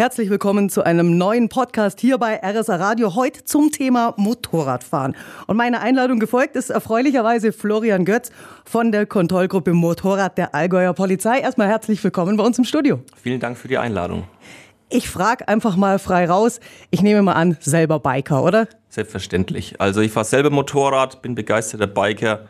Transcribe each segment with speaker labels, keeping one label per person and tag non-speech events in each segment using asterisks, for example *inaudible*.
Speaker 1: Herzlich willkommen zu einem neuen Podcast hier bei RSA Radio. Heute zum Thema Motorradfahren. Und meine Einladung gefolgt ist erfreulicherweise Florian Götz von der Kontrollgruppe Motorrad der Allgäuer Polizei. Erstmal herzlich willkommen bei uns im Studio.
Speaker 2: Vielen Dank für die Einladung.
Speaker 1: Ich frage einfach mal frei raus. Ich nehme mal an, selber Biker, oder?
Speaker 2: Selbstverständlich. Also ich fahre selber Motorrad, bin begeisterter Biker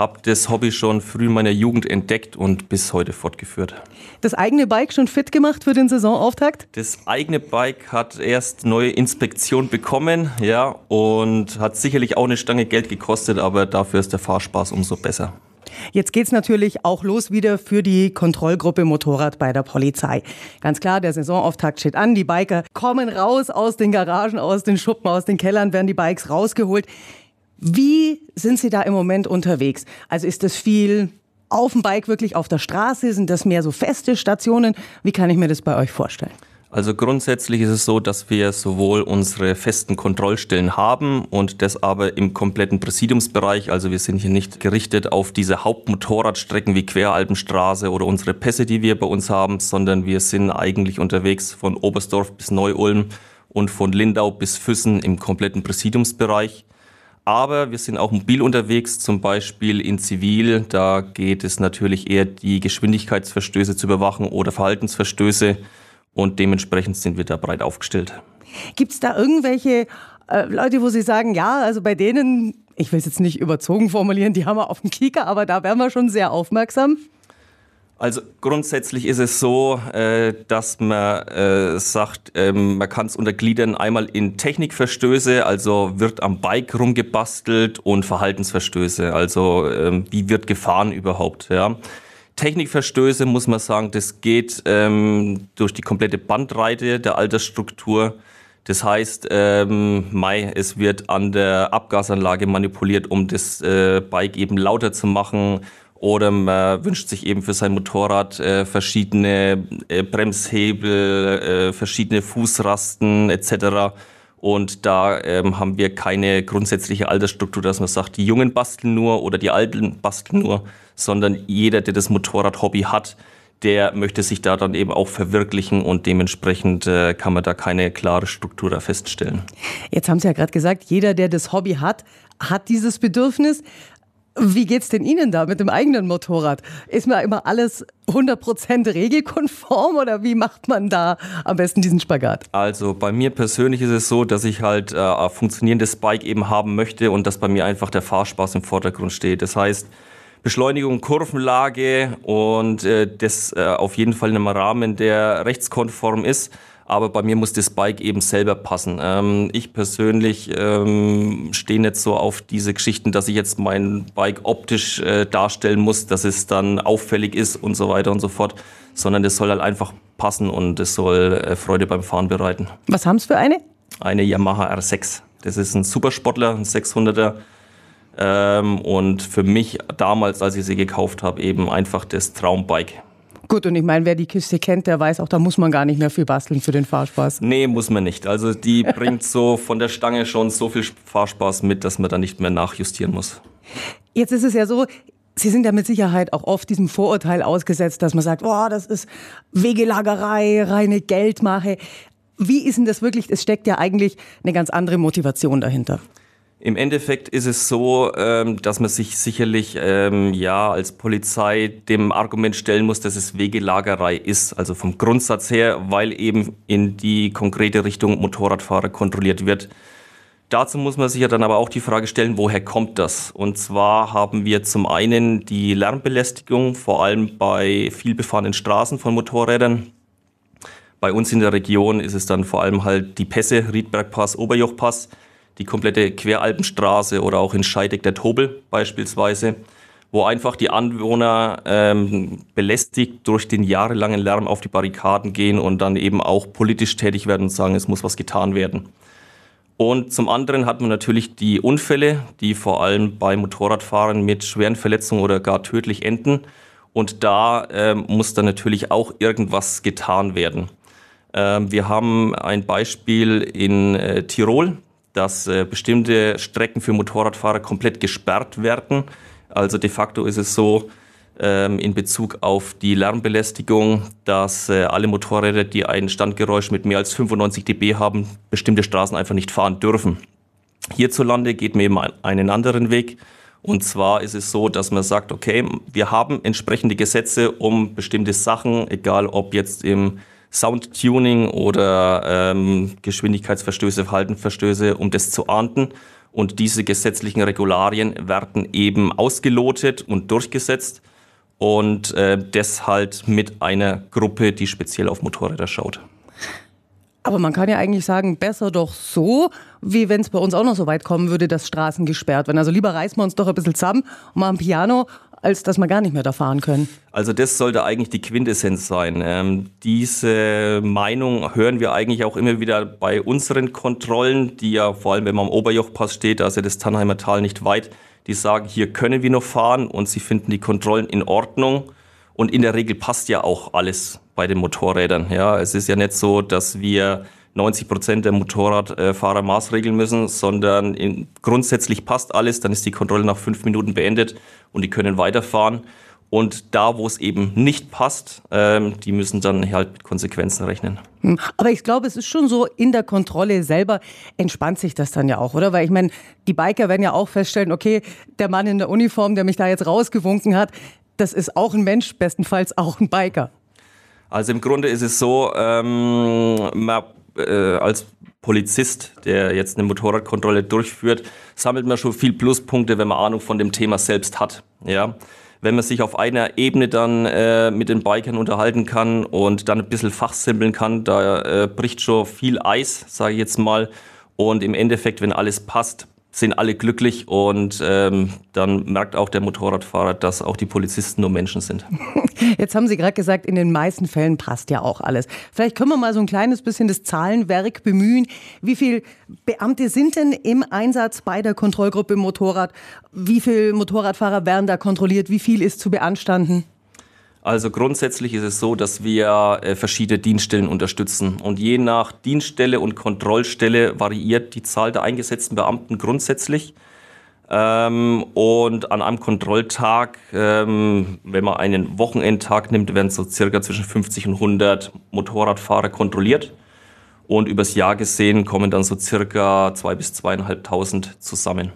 Speaker 2: habe das Hobby schon früh in meiner Jugend entdeckt und bis heute fortgeführt.
Speaker 1: Das eigene Bike schon fit gemacht für den Saisonauftakt?
Speaker 2: Das eigene Bike hat erst neue Inspektion bekommen, ja, und hat sicherlich auch eine Stange Geld gekostet, aber dafür ist der Fahrspaß umso besser.
Speaker 1: Jetzt geht's natürlich auch los wieder für die Kontrollgruppe Motorrad bei der Polizei. Ganz klar, der Saisonauftakt steht an. Die Biker kommen raus aus den Garagen, aus den Schuppen, aus den Kellern, werden die Bikes rausgeholt. Wie sind Sie da im Moment unterwegs? Also ist das viel auf dem Bike wirklich auf der Straße? Sind das mehr so feste Stationen? Wie kann ich mir das bei euch vorstellen?
Speaker 2: Also grundsätzlich ist es so, dass wir sowohl unsere festen Kontrollstellen haben und das aber im kompletten Präsidiumsbereich. Also wir sind hier nicht gerichtet auf diese Hauptmotorradstrecken wie Queralpenstraße oder unsere Pässe, die wir bei uns haben, sondern wir sind eigentlich unterwegs von Oberstdorf bis Neu-Ulm und von Lindau bis Füssen im kompletten Präsidiumsbereich. Aber wir sind auch mobil unterwegs, zum Beispiel in Zivil. Da geht es natürlich eher die Geschwindigkeitsverstöße zu überwachen oder Verhaltensverstöße. Und dementsprechend sind wir da breit aufgestellt.
Speaker 1: Gibt es da irgendwelche äh, Leute, wo Sie sagen, ja, also bei denen, ich will es jetzt nicht überzogen formulieren, die haben wir auf dem Kieker, aber da wären wir schon sehr aufmerksam?
Speaker 2: Also grundsätzlich ist es so, äh, dass man äh, sagt, ähm, man kann es untergliedern einmal in Technikverstöße, also wird am Bike rumgebastelt und Verhaltensverstöße, also ähm, wie wird gefahren überhaupt, ja. Technikverstöße muss man sagen, das geht ähm, durch die komplette Bandbreite der Altersstruktur. Das heißt, ähm, Mai, es wird an der Abgasanlage manipuliert, um das äh, Bike eben lauter zu machen oder man wünscht sich eben für sein Motorrad äh, verschiedene äh, Bremshebel, äh, verschiedene Fußrasten etc. Und da ähm, haben wir keine grundsätzliche Altersstruktur, dass man sagt, die Jungen basteln nur oder die Alten basteln nur, sondern jeder, der das Motorrad-Hobby hat, der möchte sich da dann eben auch verwirklichen und dementsprechend äh, kann man da keine klare Struktur da feststellen.
Speaker 1: Jetzt haben Sie ja gerade gesagt, jeder, der das Hobby hat, hat dieses Bedürfnis. Wie geht's denn Ihnen da mit dem eigenen Motorrad? Ist mir immer alles 100% regelkonform oder wie macht man da am besten diesen Spagat?
Speaker 2: Also bei mir persönlich ist es so, dass ich halt äh, ein funktionierendes Bike eben haben möchte und dass bei mir einfach der Fahrspaß im Vordergrund steht. Das heißt, Beschleunigung, Kurvenlage und äh, das äh, auf jeden Fall in einem Rahmen, der rechtskonform ist aber bei mir muss das Bike eben selber passen. Ähm, ich persönlich ähm, stehe nicht so auf diese Geschichten, dass ich jetzt mein Bike optisch äh, darstellen muss, dass es dann auffällig ist und so weiter und so fort, sondern das soll halt einfach passen und es soll äh, Freude beim Fahren bereiten.
Speaker 1: Was haben Sie für eine?
Speaker 2: Eine Yamaha R6. Das ist ein Supersportler, ein 600er. Ähm, und für mich damals, als ich sie gekauft habe, eben einfach das Traumbike.
Speaker 1: Gut, und ich meine, wer die Kiste kennt, der weiß auch, da muss man gar nicht mehr viel basteln für den Fahrspaß.
Speaker 2: Nee, muss man nicht. Also die *laughs* bringt so von der Stange schon so viel Fahrspaß mit, dass man da nicht mehr nachjustieren muss.
Speaker 1: Jetzt ist es ja so, Sie sind ja mit Sicherheit auch oft diesem Vorurteil ausgesetzt, dass man sagt, boah, das ist Wegelagerei, reine Geldmache. Wie ist denn das wirklich? Es steckt ja eigentlich eine ganz andere Motivation dahinter.
Speaker 2: Im Endeffekt ist es so, ähm, dass man sich sicherlich ähm, ja als Polizei dem Argument stellen muss, dass es Wegelagerei ist. Also vom Grundsatz her, weil eben in die konkrete Richtung Motorradfahrer kontrolliert wird. Dazu muss man sich ja dann aber auch die Frage stellen, woher kommt das? Und zwar haben wir zum einen die Lärmbelästigung, vor allem bei vielbefahrenen Straßen von Motorrädern. Bei uns in der Region ist es dann vor allem halt die Pässe, Riedbergpass, Oberjochpass die komplette Queralpenstraße oder auch in Scheideck der Tobel beispielsweise, wo einfach die Anwohner ähm, belästigt durch den jahrelangen Lärm auf die Barrikaden gehen und dann eben auch politisch tätig werden und sagen, es muss was getan werden. Und zum anderen hat man natürlich die Unfälle, die vor allem bei Motorradfahrern mit schweren Verletzungen oder gar tödlich enden. Und da ähm, muss dann natürlich auch irgendwas getan werden. Ähm, wir haben ein Beispiel in äh, Tirol dass äh, bestimmte Strecken für Motorradfahrer komplett gesperrt werden. Also de facto ist es so, ähm, in Bezug auf die Lärmbelästigung, dass äh, alle Motorräder, die ein Standgeräusch mit mehr als 95 dB haben, bestimmte Straßen einfach nicht fahren dürfen. Hierzulande geht man eben einen anderen Weg. Und zwar ist es so, dass man sagt, okay, wir haben entsprechende Gesetze, um bestimmte Sachen, egal ob jetzt im Soundtuning oder ähm, Geschwindigkeitsverstöße, Verhaltensverstöße, um das zu ahnden. Und diese gesetzlichen Regularien werden eben ausgelotet und durchgesetzt und äh, das halt mit einer Gruppe, die speziell auf Motorräder schaut.
Speaker 1: Aber man kann ja eigentlich sagen, besser doch so, wie wenn es bei uns auch noch so weit kommen würde, dass Straßen gesperrt werden. Also lieber reißen wir uns doch ein bisschen zusammen und machen Piano, als dass wir gar nicht mehr da fahren können.
Speaker 2: Also das sollte eigentlich die Quintessenz sein. Ähm, diese Meinung hören wir eigentlich auch immer wieder bei unseren Kontrollen, die ja vor allem, wenn man am Oberjochpass steht, also das Tannheimer Tal nicht weit, die sagen, hier können wir noch fahren und sie finden die Kontrollen in Ordnung. Und in der Regel passt ja auch alles bei den Motorrädern. Ja, es ist ja nicht so, dass wir 90 Prozent der Motorradfahrer maßregeln müssen, sondern in, grundsätzlich passt alles. Dann ist die Kontrolle nach fünf Minuten beendet und die können weiterfahren. Und da, wo es eben nicht passt, ähm, die müssen dann halt mit Konsequenzen rechnen.
Speaker 1: Hm. Aber ich glaube, es ist schon so, in der Kontrolle selber entspannt sich das dann ja auch, oder? Weil ich meine, die Biker werden ja auch feststellen, okay, der Mann in der Uniform, der mich da jetzt rausgewunken hat, das ist auch ein Mensch, bestenfalls auch ein Biker.
Speaker 2: Also im Grunde ist es so, ähm, man, äh, als Polizist, der jetzt eine Motorradkontrolle durchführt, sammelt man schon viel Pluspunkte, wenn man Ahnung von dem Thema selbst hat. Ja wenn man sich auf einer Ebene dann äh, mit den Bikern unterhalten kann und dann ein bisschen fachsimpeln kann, da äh, bricht schon viel Eis, sage ich jetzt mal. Und im Endeffekt, wenn alles passt, sind alle glücklich und ähm, dann merkt auch der Motorradfahrer, dass auch die Polizisten nur Menschen sind. *laughs*
Speaker 1: Jetzt haben Sie gerade gesagt, in den meisten Fällen passt ja auch alles. Vielleicht können wir mal so ein kleines bisschen das Zahlenwerk bemühen. Wie viele Beamte sind denn im Einsatz bei der Kontrollgruppe Motorrad? Wie viele Motorradfahrer werden da kontrolliert? Wie viel ist zu beanstanden?
Speaker 2: Also grundsätzlich ist es so, dass wir äh, verschiedene Dienststellen unterstützen. Und je nach Dienststelle und Kontrollstelle variiert die Zahl der eingesetzten Beamten grundsätzlich. Ähm, und an einem Kontrolltag, ähm, wenn man einen Wochenendtag nimmt, werden so circa zwischen 50 und 100 Motorradfahrer kontrolliert. Und übers Jahr gesehen kommen dann so circa 2.000 bis 2.500 zusammen.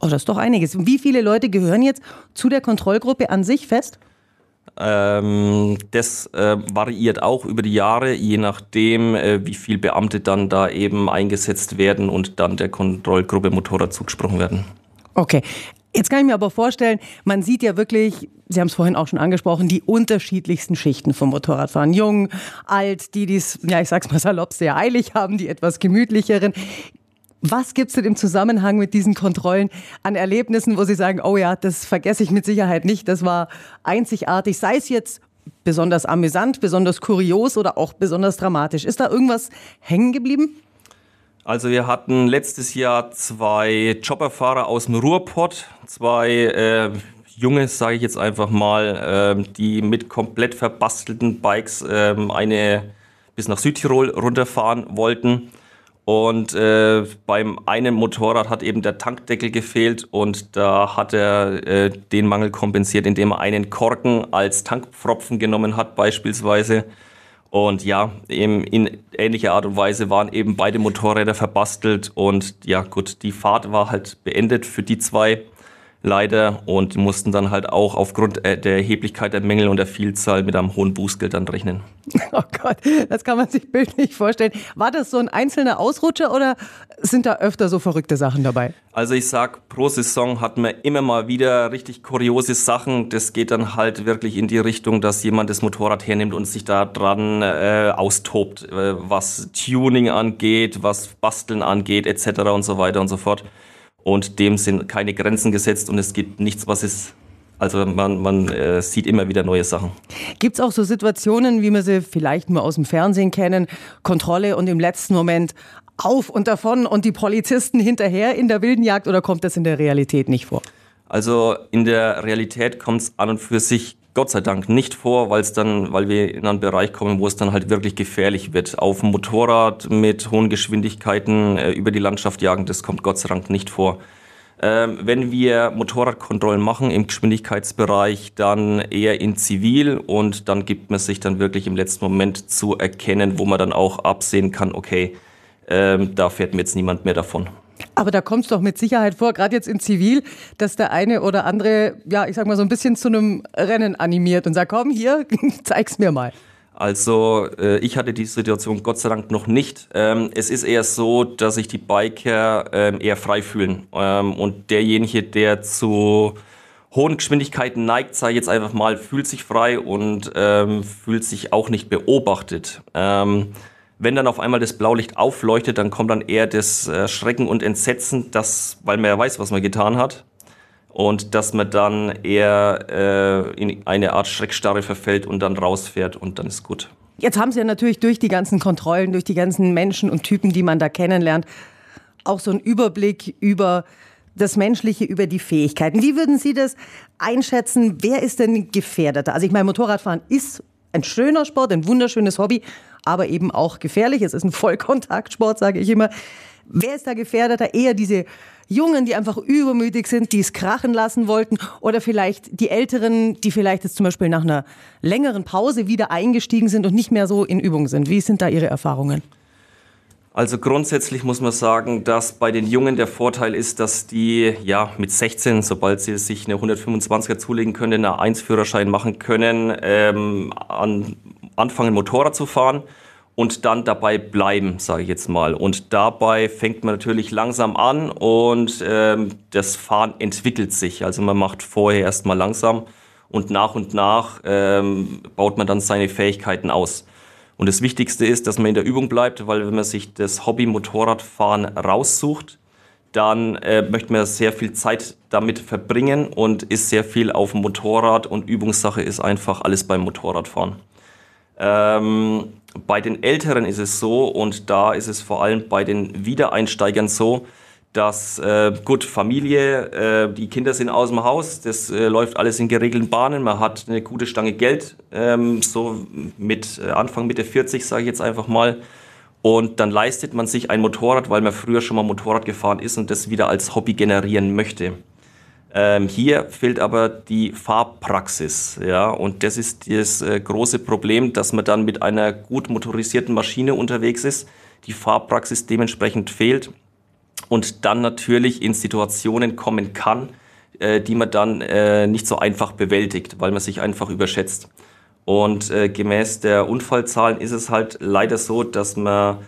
Speaker 1: Oh, das ist doch einiges. Wie viele Leute gehören jetzt zu der Kontrollgruppe an sich fest?
Speaker 2: Ähm, das äh, variiert auch über die Jahre, je nachdem, äh, wie viele Beamte dann da eben eingesetzt werden und dann der Kontrollgruppe Motorrad zugesprochen werden.
Speaker 1: Okay. Jetzt kann ich mir aber vorstellen, man sieht ja wirklich, Sie haben es vorhin auch schon angesprochen, die unterschiedlichsten Schichten vom Motorradfahren. Jung, alt, die dies, ja, ich sag's mal salopp, sehr eilig haben, die etwas gemütlicheren. Was gibt es denn im Zusammenhang mit diesen Kontrollen an Erlebnissen, wo Sie sagen, oh ja, das vergesse ich mit Sicherheit nicht, das war einzigartig, sei es jetzt besonders amüsant, besonders kurios oder auch besonders dramatisch. Ist da irgendwas hängen geblieben?
Speaker 2: Also wir hatten letztes Jahr zwei Chopperfahrer aus dem Ruhrpott, zwei äh, junge, sage ich jetzt einfach mal, äh, die mit komplett verbastelten Bikes äh, eine bis nach Südtirol runterfahren wollten. Und äh, beim einen Motorrad hat eben der Tankdeckel gefehlt und da hat er äh, den Mangel kompensiert, indem er einen Korken als Tankpfropfen genommen hat beispielsweise. Und ja, eben in ähnlicher Art und Weise waren eben beide Motorräder verbastelt und ja gut, die Fahrt war halt beendet für die zwei leider und mussten dann halt auch aufgrund äh, der Erheblichkeit der Mängel und der Vielzahl mit einem hohen Bußgeld dann rechnen. *laughs*
Speaker 1: Oh Gott, das kann man sich bildlich vorstellen. War das so ein einzelner Ausrutscher oder sind da öfter so verrückte Sachen dabei?
Speaker 2: Also ich sag, pro Saison hat man immer mal wieder richtig kuriose Sachen. Das geht dann halt wirklich in die Richtung, dass jemand das Motorrad hernimmt und sich da dran äh, austobt, äh, was Tuning angeht, was Basteln angeht, etc. und so weiter und so fort und dem sind keine Grenzen gesetzt und es gibt nichts, was es also man, man äh, sieht immer wieder neue Sachen.
Speaker 1: Gibt es auch so Situationen, wie wir sie vielleicht nur aus dem Fernsehen kennen, Kontrolle und im letzten Moment auf und davon und die Polizisten hinterher in der wilden Jagd oder kommt das in der Realität nicht vor?
Speaker 2: Also in der Realität kommt es an und für sich Gott sei Dank nicht vor, weil es dann, weil wir in einen Bereich kommen, wo es dann halt wirklich gefährlich wird. Auf dem Motorrad mit hohen Geschwindigkeiten äh, über die Landschaft jagen, das kommt Gott sei Dank nicht vor. Ähm, wenn wir Motorradkontrollen machen im Geschwindigkeitsbereich, dann eher in Zivil und dann gibt man sich dann wirklich im letzten Moment zu erkennen, wo man dann auch absehen kann, okay, ähm, da fährt mir jetzt niemand mehr davon.
Speaker 1: Aber da kommt es doch mit Sicherheit vor, gerade jetzt in Zivil, dass der eine oder andere, ja, ich sag mal so ein bisschen zu einem Rennen animiert und sagt, komm hier, *laughs* zeig's mir mal.
Speaker 2: Also äh, ich hatte die Situation Gott sei Dank noch nicht. Ähm, es ist eher so, dass sich die Biker ähm, eher frei fühlen. Ähm, und derjenige, der zu hohen Geschwindigkeiten neigt, sei jetzt einfach mal, fühlt sich frei und ähm, fühlt sich auch nicht beobachtet. Wenn dann auf einmal das Blaulicht aufleuchtet, dann kommt dann eher das äh, Schrecken und Entsetzen, das, weil man ja weiß, was man getan hat und dass man dann eher äh, in eine Art Schreckstarre verfällt und dann rausfährt und dann ist gut.
Speaker 1: Jetzt haben Sie ja natürlich durch die ganzen Kontrollen, durch die ganzen Menschen und Typen, die man da kennenlernt, auch so einen Überblick über das Menschliche, über die Fähigkeiten. Wie würden Sie das einschätzen? Wer ist denn gefährdeter? Also ich meine, Motorradfahren ist ein schöner Sport, ein wunderschönes Hobby, aber eben auch gefährlich. Es ist ein Vollkontaktsport, sage ich immer. Wer ist da gefährdeter? Eher diese Jungen, die einfach übermütig sind, die es krachen lassen wollten oder vielleicht die Älteren, die vielleicht jetzt zum Beispiel nach einer längeren Pause wieder eingestiegen sind und nicht mehr so in Übung sind. Wie sind da Ihre Erfahrungen?
Speaker 2: Also grundsätzlich muss man sagen, dass bei den Jungen der Vorteil ist, dass die ja mit 16, sobald sie sich eine 125er zulegen können, einen A1-Führerschein machen können, ähm, an, anfangen Motorrad zu fahren und dann dabei bleiben, sage ich jetzt mal. Und dabei fängt man natürlich langsam an und ähm, das Fahren entwickelt sich. Also man macht vorher erstmal langsam und nach und nach ähm, baut man dann seine Fähigkeiten aus. Und das Wichtigste ist, dass man in der Übung bleibt, weil wenn man sich das Hobby Motorradfahren raussucht, dann äh, möchte man sehr viel Zeit damit verbringen und ist sehr viel auf dem Motorrad und Übungssache ist einfach alles beim Motorradfahren. Ähm, bei den Älteren ist es so und da ist es vor allem bei den Wiedereinsteigern so, dass äh, gut Familie, äh, die Kinder sind aus dem Haus, das äh, läuft alles in geregelten Bahnen, man hat eine gute Stange Geld, ähm, so mit äh, Anfang Mitte 40 sage ich jetzt einfach mal. Und dann leistet man sich ein Motorrad, weil man früher schon mal Motorrad gefahren ist und das wieder als Hobby generieren möchte. Ähm, hier fehlt aber die Fahrpraxis, ja, und das ist das äh, große Problem, dass man dann mit einer gut motorisierten Maschine unterwegs ist, die Fahrpraxis dementsprechend fehlt und dann natürlich in Situationen kommen kann, äh, die man dann äh, nicht so einfach bewältigt, weil man sich einfach überschätzt. Und äh, gemäß der Unfallzahlen ist es halt leider so, dass man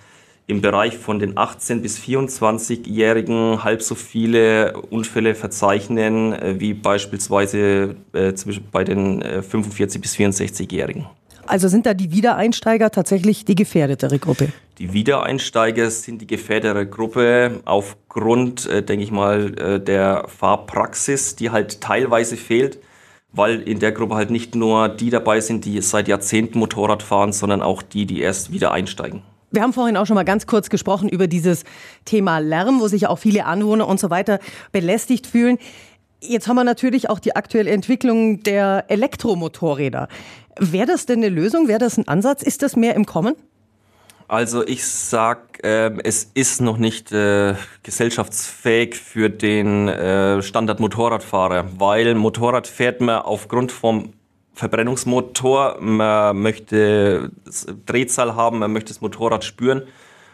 Speaker 2: im Bereich von den 18 bis 24-Jährigen halb so viele Unfälle verzeichnen äh, wie beispielsweise äh, bei den 45 äh, bis 64-Jährigen.
Speaker 1: Also sind da die Wiedereinsteiger tatsächlich die gefährdetere Gruppe?
Speaker 2: Die Wiedereinsteiger sind die gefährdetere Gruppe aufgrund, äh, denke ich mal, äh, der Fahrpraxis, die halt teilweise fehlt, weil in der Gruppe halt nicht nur die dabei sind, die seit Jahrzehnten Motorrad fahren, sondern auch die, die erst wieder einsteigen.
Speaker 1: Wir haben vorhin auch schon mal ganz kurz gesprochen über dieses Thema Lärm, wo sich auch viele Anwohner und so weiter belästigt fühlen. Jetzt haben wir natürlich auch die aktuelle Entwicklung der Elektromotorräder. Wäre das denn eine Lösung? Wäre das ein Ansatz? Ist das mehr im Kommen?
Speaker 2: Also ich sag, äh, es ist noch nicht äh, gesellschaftsfähig für den äh, Standard-Motorradfahrer, weil Motorrad fährt man aufgrund vom Verbrennungsmotor, man möchte Drehzahl haben, man möchte das Motorrad spüren.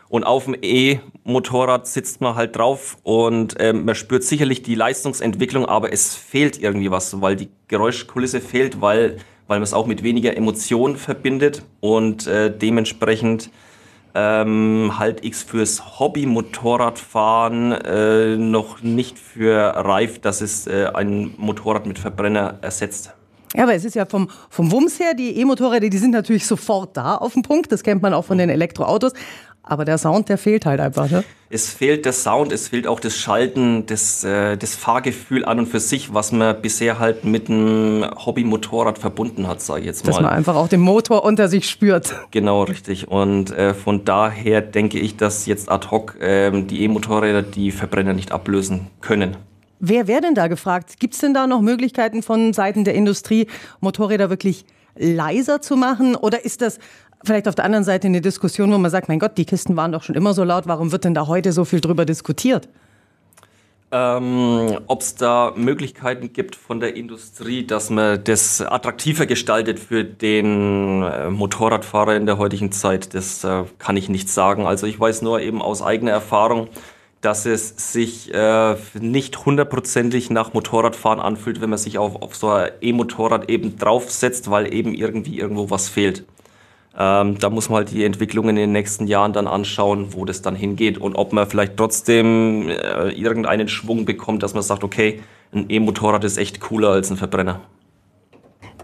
Speaker 2: Und auf dem E-Motorrad sitzt man halt drauf und äh, man spürt sicherlich die Leistungsentwicklung, aber es fehlt irgendwie was, weil die Geräuschkulisse fehlt, weil, weil man es auch mit weniger Emotion verbindet und äh, dementsprechend ähm, halte ich es fürs Hobby-Motorradfahren äh, noch nicht für reif, dass es äh, ein Motorrad mit Verbrenner ersetzt.
Speaker 1: Ja, aber es ist ja vom, vom Wumms her, die E-Motorräder, die sind natürlich sofort da auf dem Punkt. Das kennt man auch von den Elektroautos. Aber der Sound, der fehlt halt einfach. Ne?
Speaker 2: Es fehlt der Sound, es fehlt auch das Schalten, das, äh, das Fahrgefühl an und für sich, was man bisher halt mit einem Hobby-Motorrad verbunden hat, sage ich jetzt mal.
Speaker 1: Dass man einfach auch den Motor unter sich spürt.
Speaker 2: Genau, richtig. Und äh, von daher denke ich, dass jetzt ad hoc äh, die E-Motorräder die Verbrenner nicht ablösen können.
Speaker 1: Wer wäre denn da gefragt? Gibt es denn da noch Möglichkeiten von Seiten der Industrie, Motorräder wirklich leiser zu machen? Oder ist das vielleicht auf der anderen Seite eine Diskussion, wo man sagt, mein Gott, die Kisten waren doch schon immer so laut, warum wird denn da heute so viel drüber diskutiert?
Speaker 2: Ähm, Ob es da Möglichkeiten gibt von der Industrie, dass man das attraktiver gestaltet für den äh, Motorradfahrer in der heutigen Zeit, das äh, kann ich nicht sagen. Also ich weiß nur eben aus eigener Erfahrung, dass es sich äh, nicht hundertprozentig nach Motorradfahren anfühlt, wenn man sich auf, auf so ein E-Motorrad eben draufsetzt, weil eben irgendwie irgendwo was fehlt. Ähm, da muss man halt die Entwicklungen in den nächsten Jahren dann anschauen, wo das dann hingeht und ob man vielleicht trotzdem äh, irgendeinen Schwung bekommt, dass man sagt, okay, ein E-Motorrad ist echt cooler als ein Verbrenner.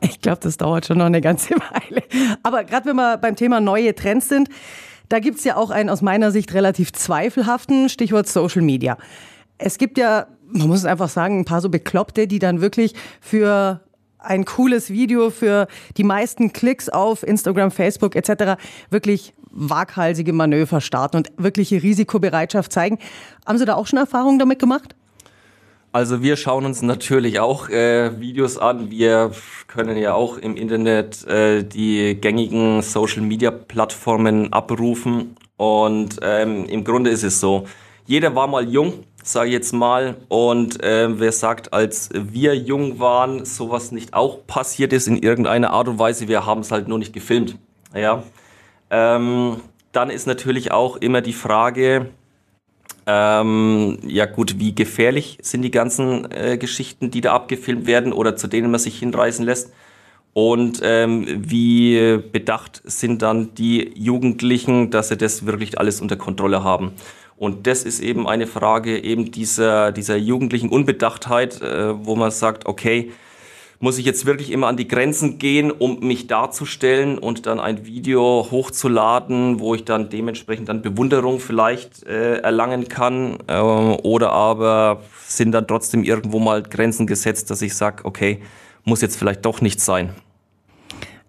Speaker 1: Ich glaube, das dauert schon noch eine ganze *laughs* Weile. Aber gerade wenn wir beim Thema neue Trends sind, da gibt es ja auch einen aus meiner Sicht relativ zweifelhaften Stichwort Social Media. Es gibt ja, man muss es einfach sagen, ein paar so Bekloppte, die dann wirklich für ein cooles Video für die meisten Klicks auf Instagram, Facebook etc. wirklich waghalsige Manöver starten und wirkliche Risikobereitschaft zeigen. Haben Sie da auch schon Erfahrungen damit gemacht?
Speaker 2: Also wir schauen uns natürlich auch äh, Videos an. Wir können ja auch im Internet äh, die gängigen Social-Media-Plattformen abrufen. Und ähm, im Grunde ist es so, jeder war mal jung, sage ich jetzt mal. Und äh, wer sagt, als wir jung waren, sowas nicht auch passiert ist in irgendeiner Art und Weise, wir haben es halt nur nicht gefilmt. Ja. Ähm, dann ist natürlich auch immer die Frage, ähm, ja gut, wie gefährlich sind die ganzen äh, Geschichten, die da abgefilmt werden oder zu denen man sich hinreißen lässt? Und ähm, wie bedacht sind dann die Jugendlichen, dass sie das wirklich alles unter Kontrolle haben? Und das ist eben eine Frage eben dieser, dieser jugendlichen Unbedachtheit, äh, wo man sagt, okay, muss ich jetzt wirklich immer an die Grenzen gehen, um mich darzustellen und dann ein Video hochzuladen, wo ich dann dementsprechend dann Bewunderung vielleicht äh, erlangen kann? Äh, oder aber sind dann trotzdem irgendwo mal Grenzen gesetzt, dass ich sage, okay, muss jetzt vielleicht doch nicht sein?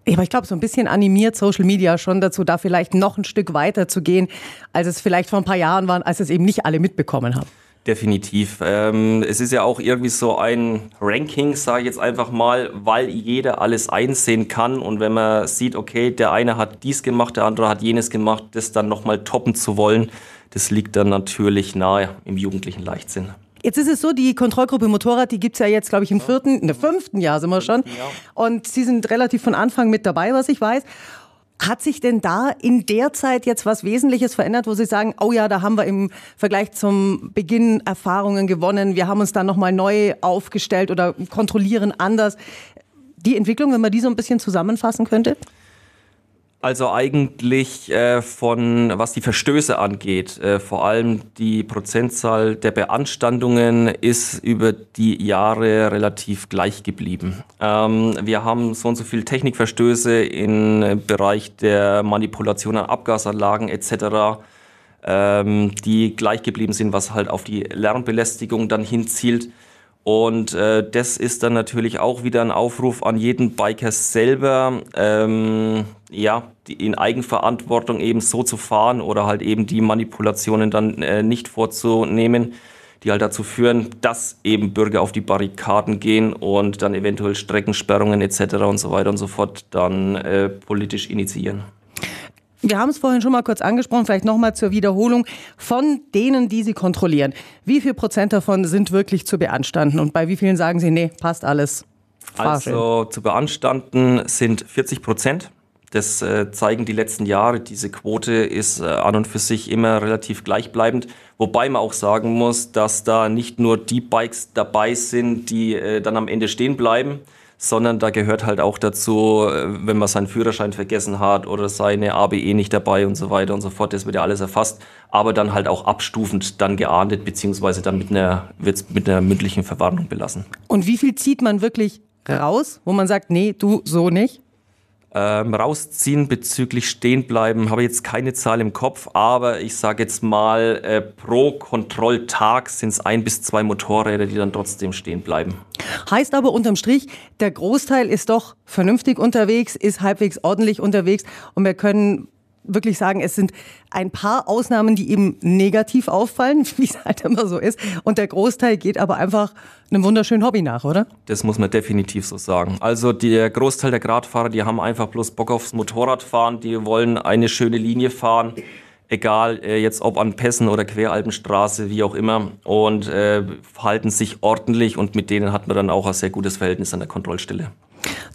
Speaker 1: Aber ich glaube, so ein bisschen animiert Social Media schon dazu, da vielleicht noch ein Stück weiter zu gehen, als es vielleicht vor ein paar Jahren war, als es eben nicht alle mitbekommen haben.
Speaker 2: Definitiv. Ähm, es ist ja auch irgendwie so ein Ranking, sage ich jetzt einfach mal, weil jeder alles einsehen kann. Und wenn man sieht, okay, der eine hat dies gemacht, der andere hat jenes gemacht, das dann nochmal toppen zu wollen, das liegt dann natürlich nahe im jugendlichen Leichtsinn.
Speaker 1: Jetzt ist es so, die Kontrollgruppe Motorrad, die gibt's ja jetzt, glaube ich, im vierten, in der fünften Jahr sind wir schon. Und Sie sind relativ von Anfang mit dabei, was ich weiß. Hat sich denn da in der Zeit jetzt was Wesentliches verändert, wo Sie sagen, oh ja, da haben wir im Vergleich zum Beginn Erfahrungen gewonnen, wir haben uns da nochmal neu aufgestellt oder kontrollieren anders? Die Entwicklung, wenn man die so ein bisschen zusammenfassen könnte?
Speaker 2: Also eigentlich äh, von, was die Verstöße angeht, äh, vor allem die Prozentzahl der Beanstandungen ist über die Jahre relativ gleich geblieben. Ähm, wir haben so und so viele Technikverstöße im Bereich der Manipulation an Abgasanlagen etc., ähm, die gleich geblieben sind, was halt auf die Lärmbelästigung dann hinzielt. Und äh, das ist dann natürlich auch wieder ein Aufruf an jeden Biker selber, ähm, ja, in Eigenverantwortung eben so zu fahren oder halt eben die Manipulationen dann äh, nicht vorzunehmen, die halt dazu führen, dass eben Bürger auf die Barrikaden gehen und dann eventuell Streckensperrungen etc. und so weiter und so fort dann äh, politisch initiieren.
Speaker 1: Wir haben es vorhin schon mal kurz angesprochen, vielleicht nochmal zur Wiederholung. Von denen, die Sie kontrollieren, wie viel Prozent davon sind wirklich zu beanstanden und bei wie vielen sagen Sie, nee, passt alles?
Speaker 2: Also zu beanstanden sind 40 Prozent. Das äh, zeigen die letzten Jahre. Diese Quote ist äh, an und für sich immer relativ gleichbleibend. Wobei man auch sagen muss, dass da nicht nur die Bikes dabei sind, die äh, dann am Ende stehen bleiben, sondern da gehört halt auch dazu, äh, wenn man seinen Führerschein vergessen hat oder seine ABE nicht dabei und so weiter und so fort, das wird ja alles erfasst, aber dann halt auch abstufend dann geahndet, beziehungsweise dann mit einer, wird's mit einer mündlichen Verwarnung belassen.
Speaker 1: Und wie viel zieht man wirklich raus, wo man sagt, nee, du so nicht?
Speaker 2: Ähm, rausziehen bezüglich stehen bleiben, habe jetzt keine Zahl im Kopf, aber ich sage jetzt mal, äh, pro Kontrolltag sind es ein bis zwei Motorräder, die dann trotzdem stehen bleiben.
Speaker 1: Heißt aber unterm Strich, der Großteil ist doch vernünftig unterwegs, ist halbwegs ordentlich unterwegs und wir können wirklich sagen, es sind ein paar Ausnahmen, die eben negativ auffallen, *laughs* wie es halt immer so ist. Und der Großteil geht aber einfach einem wunderschönen Hobby nach, oder?
Speaker 2: Das muss man definitiv so sagen. Also der Großteil der Gradfahrer, die haben einfach bloß Bock aufs Motorradfahren, die wollen eine schöne Linie fahren. egal äh, jetzt ob an Pässen oder Queralpenstraße, wie auch immer, und äh, verhalten sich ordentlich und mit denen hat man dann auch ein sehr gutes Verhältnis an der Kontrollstelle.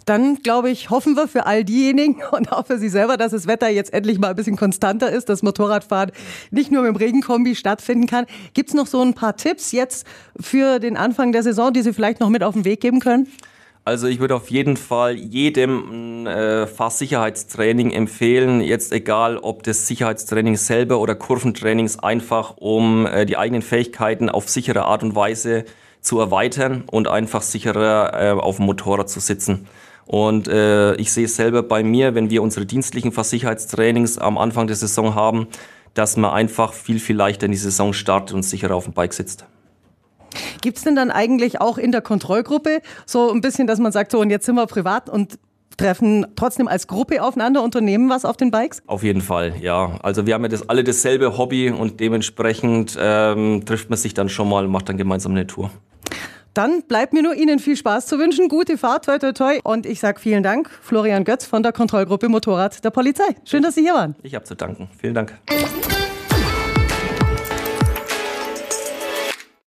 Speaker 1: Dann, glaube ich, hoffen wir für all diejenigen *laughs* und auch für Sie selber, dass das Wetter jetzt endlich mal ein bisschen konstanter ist, dass Motorradfahren nicht nur mit dem Regenkombi stattfinden kann. Gibt es noch so ein paar Tipps jetzt für den Anfang der Saison, die Sie vielleicht noch mit auf den Weg geben können?
Speaker 2: Also ich würde auf jeden Fall jedem äh, Fahrsicherheitstraining empfehlen, jetzt egal ob das Sicherheitstraining selber oder Kurventrainings, einfach um äh, die eigenen Fähigkeiten auf sichere Art und Weise zu erweitern und einfach sicherer äh, auf dem Motorrad zu sitzen. Und äh, ich sehe es selber bei mir, wenn wir unsere dienstlichen Versicherheitstrainings am Anfang der Saison haben, dass man einfach viel, viel leichter in die Saison startet und sicherer auf dem Bike sitzt.
Speaker 1: Gibt es denn dann eigentlich auch in der Kontrollgruppe so ein bisschen, dass man sagt, so und jetzt sind wir privat und treffen trotzdem als Gruppe aufeinander, unternehmen was auf den Bikes?
Speaker 2: Auf jeden Fall, ja. Also wir haben ja das, alle dasselbe Hobby und dementsprechend ähm, trifft man sich dann schon mal und macht dann gemeinsam eine Tour.
Speaker 1: Dann bleibt mir nur Ihnen viel Spaß zu wünschen. Gute Fahrt, toi, toi, toi. Und ich sage vielen Dank, Florian Götz von der Kontrollgruppe Motorrad der Polizei. Schön, dass Sie hier waren.
Speaker 2: Ich habe zu danken. Vielen Dank.